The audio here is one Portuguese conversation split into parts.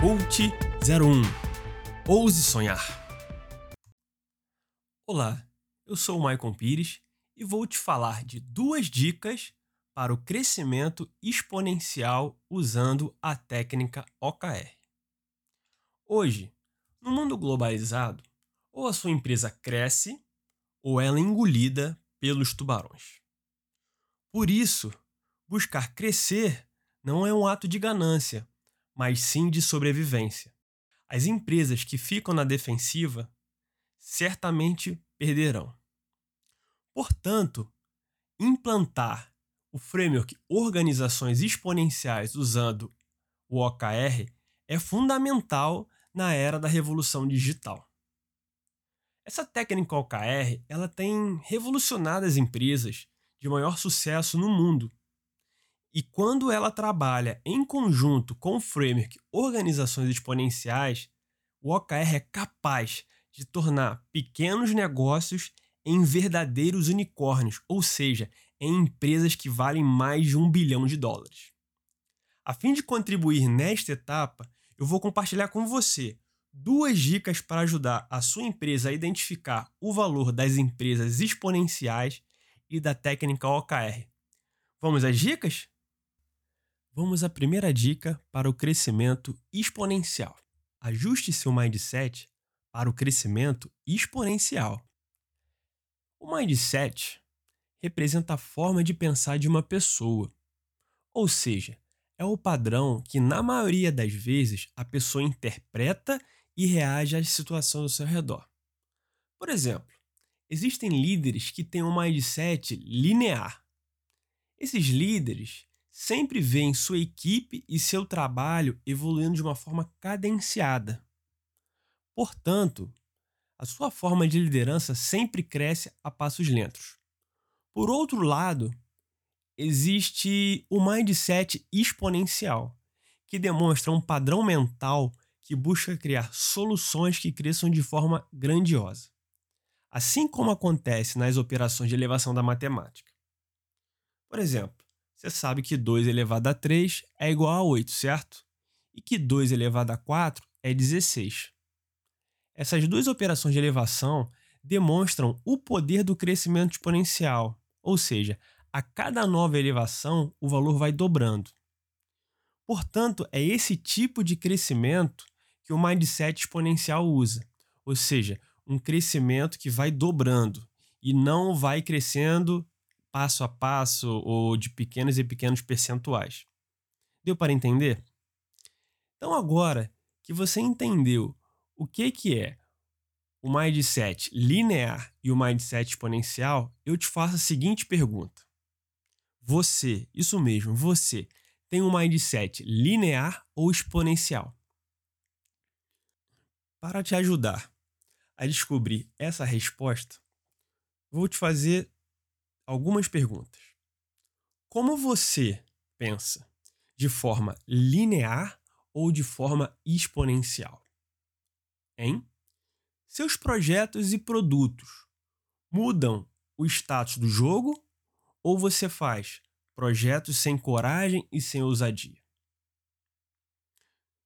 Coach 01 Ouse Sonhar. Olá, eu sou o Maicon Pires e vou te falar de duas dicas para o crescimento exponencial usando a técnica OKR. Hoje, no mundo globalizado, ou a sua empresa cresce ou ela é engolida pelos tubarões. Por isso, buscar crescer não é um ato de ganância, mas sim de sobrevivência. As empresas que ficam na defensiva certamente perderão. Portanto, implantar o framework Organizações Exponenciais usando o OKR é fundamental na era da revolução digital. Essa técnica OKR ela tem revolucionado as empresas de maior sucesso no mundo e quando ela trabalha em conjunto com o framework Organizações Exponenciais, o OKR é capaz de tornar pequenos negócios em verdadeiros unicórnios, ou seja, em empresas que valem mais de um bilhão de dólares. A fim de contribuir nesta etapa, eu vou compartilhar com você duas dicas para ajudar a sua empresa a identificar o valor das empresas exponenciais e da técnica OKR. Vamos às dicas? Vamos à primeira dica para o crescimento exponencial. Ajuste seu mindset para o crescimento exponencial. O mindset representa a forma de pensar de uma pessoa, ou seja, é o padrão que, na maioria das vezes, a pessoa interpreta e reage às situações ao seu redor. Por exemplo, existem líderes que têm um mindset linear. Esses líderes sempre veem sua equipe e seu trabalho evoluindo de uma forma cadenciada. Portanto, a sua forma de liderança sempre cresce a passos lentos. Por outro lado, existe o mindset exponencial, que demonstra um padrão mental que busca criar soluções que cresçam de forma grandiosa. Assim como acontece nas operações de elevação da matemática. Por exemplo, você sabe que 2 elevado a 3 é igual a 8, certo? E que 2 elevado a 4 é 16. Essas duas operações de elevação demonstram o poder do crescimento exponencial, ou seja, a cada nova elevação o valor vai dobrando. Portanto, é esse tipo de crescimento que o mindset exponencial usa, ou seja, um crescimento que vai dobrando e não vai crescendo passo a passo ou de pequenos e pequenos percentuais. Deu para entender? Então agora que você entendeu o que que é o mindset linear e o mindset exponencial, eu te faço a seguinte pergunta. Você, isso mesmo, você tem um mindset linear ou exponencial? Para te ajudar a descobrir essa resposta, vou te fazer algumas perguntas. Como você pensa? De forma linear ou de forma exponencial? Hein? Seus projetos e produtos mudam o status do jogo ou você faz projetos sem coragem e sem ousadia?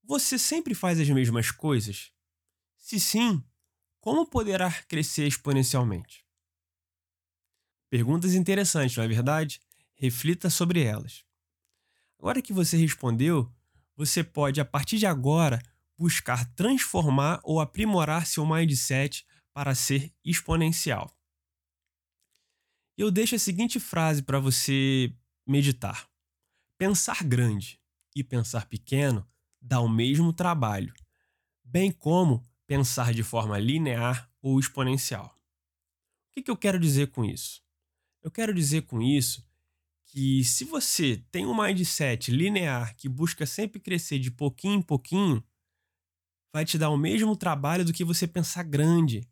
Você sempre faz as mesmas coisas? Se sim, como poderá crescer exponencialmente? Perguntas interessantes, não é verdade? Reflita sobre elas. Agora que você respondeu, você pode, a partir de agora, buscar transformar ou aprimorar seu mindset para ser exponencial. Eu deixo a seguinte frase para você meditar: Pensar grande e pensar pequeno dá o mesmo trabalho, bem como pensar de forma linear ou exponencial. O que, eu quero dizer com isso? Eu quero dizer com isso que se você tem um mindset linear que busca sempre crescer de pouquinho em pouquinho, vai te dar o mesmo trabalho do que você pensar grande,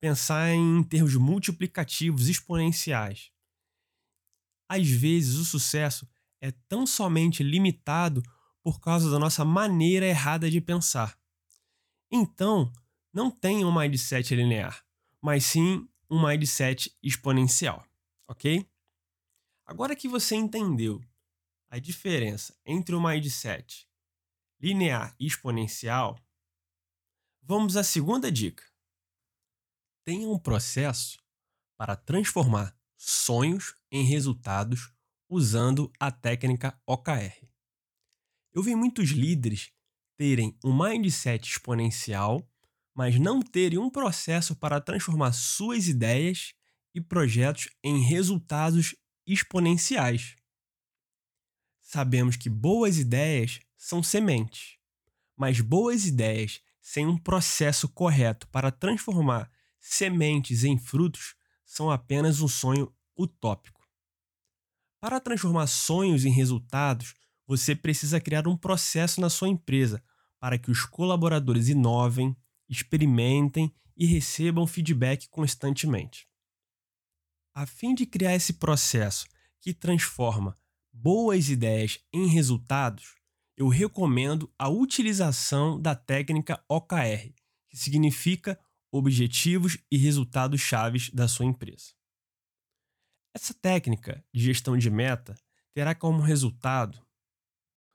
pensar em termos multiplicativos, exponenciais. Às vezes o sucesso é tão somente limitado por causa da nossa maneira errada de pensar. Então, não tenha um mindset linear, mas sim um mindset exponencial ok? Agora que você entendeu a diferença entre o mindset linear e exponencial, vamos à segunda dica. Tenha um processo para transformar sonhos em resultados usando a técnica OKR. Eu vi muitos líderes terem um mindset exponencial, mas não terem um processo para transformar suas ideias e projetos em resultados exponenciais. Sabemos que boas ideias são sementes, mas boas ideias sem um processo correto para transformar sementes em frutos são apenas um sonho utópico. Para transformar sonhos em resultados, você precisa criar um processo na sua empresa para que os colaboradores inovem, experimentem e recebam feedback constantemente. A fim de criar esse processo que transforma boas ideias em resultados, eu recomendo a utilização da técnica OKR, que significa Objetivos e Resultados Chaves da sua empresa. Essa técnica de gestão de meta terá como resultado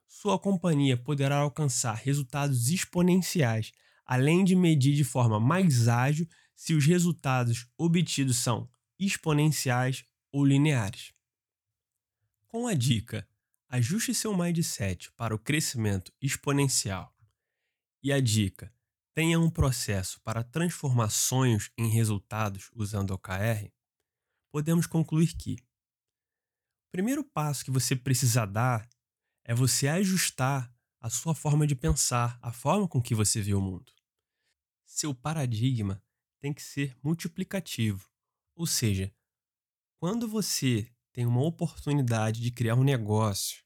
sua companhia poderá alcançar resultados exponenciais, além de medir de forma mais ágil se os resultados obtidos são exponenciais ou lineares. Com a dica Ajuste seu mindset para o crescimento exponencial e a dica Tenha um processo para transformar sonhos em resultados usando OKR, podemos concluir que o primeiro passo que você precisa dar é você ajustar a sua forma de pensar, a forma com que você vê o mundo. Seu paradigma tem que ser multiplicativo, ou seja, quando você tem uma oportunidade de criar um negócio,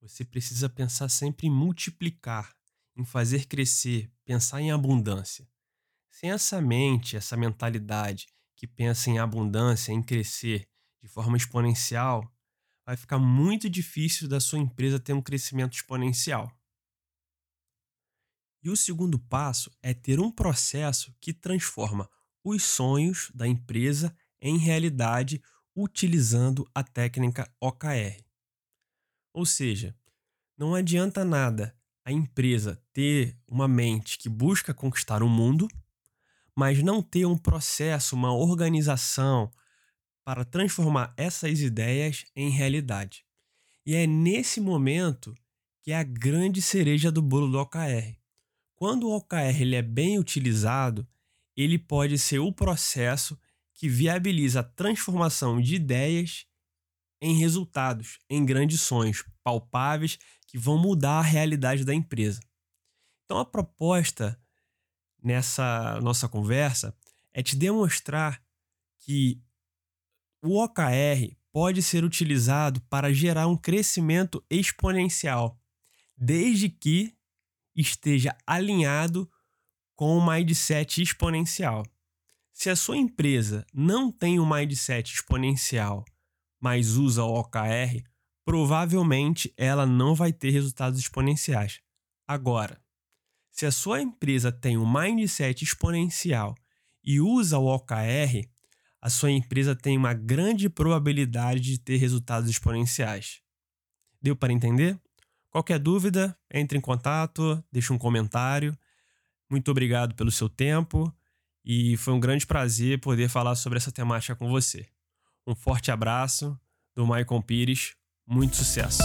você precisa pensar sempre em multiplicar, em fazer crescer, pensar em abundância. Sem essa mente, essa mentalidade que pensa em abundância, em crescer de forma exponencial, vai ficar muito difícil da sua empresa ter um crescimento exponencial. E o segundo passo é ter um processo que transforma os sonhos da empresa em realidade utilizando a técnica OKR. Ou seja, não adianta nada a empresa ter uma mente que busca conquistar o mundo, mas não ter um processo, uma organização para transformar essas ideias em realidade. E é nesse momento que é a grande cereja do bolo do OKR. Quando o OKR ele é bem utilizado, ele pode ser o processo que viabiliza a transformação de ideias em resultados, em grandes sonhos palpáveis que vão mudar a realidade da empresa. Então, a proposta nessa nossa conversa é te demonstrar que o OKR pode ser utilizado para gerar um crescimento exponencial, desde que esteja alinhado com o mindset exponencial. Se a sua empresa não tem um mindset exponencial, mas usa o OKR, provavelmente ela não vai ter resultados exponenciais. Agora, se a sua empresa tem um mindset exponencial e usa o OKR, a sua empresa tem uma grande probabilidade de ter resultados exponenciais. Deu para entender? Qualquer dúvida, entre em contato, deixe um comentário. Muito obrigado pelo seu tempo e foi um grande prazer poder falar sobre essa temática com você. Um forte abraço do Maicon Pires, muito sucesso!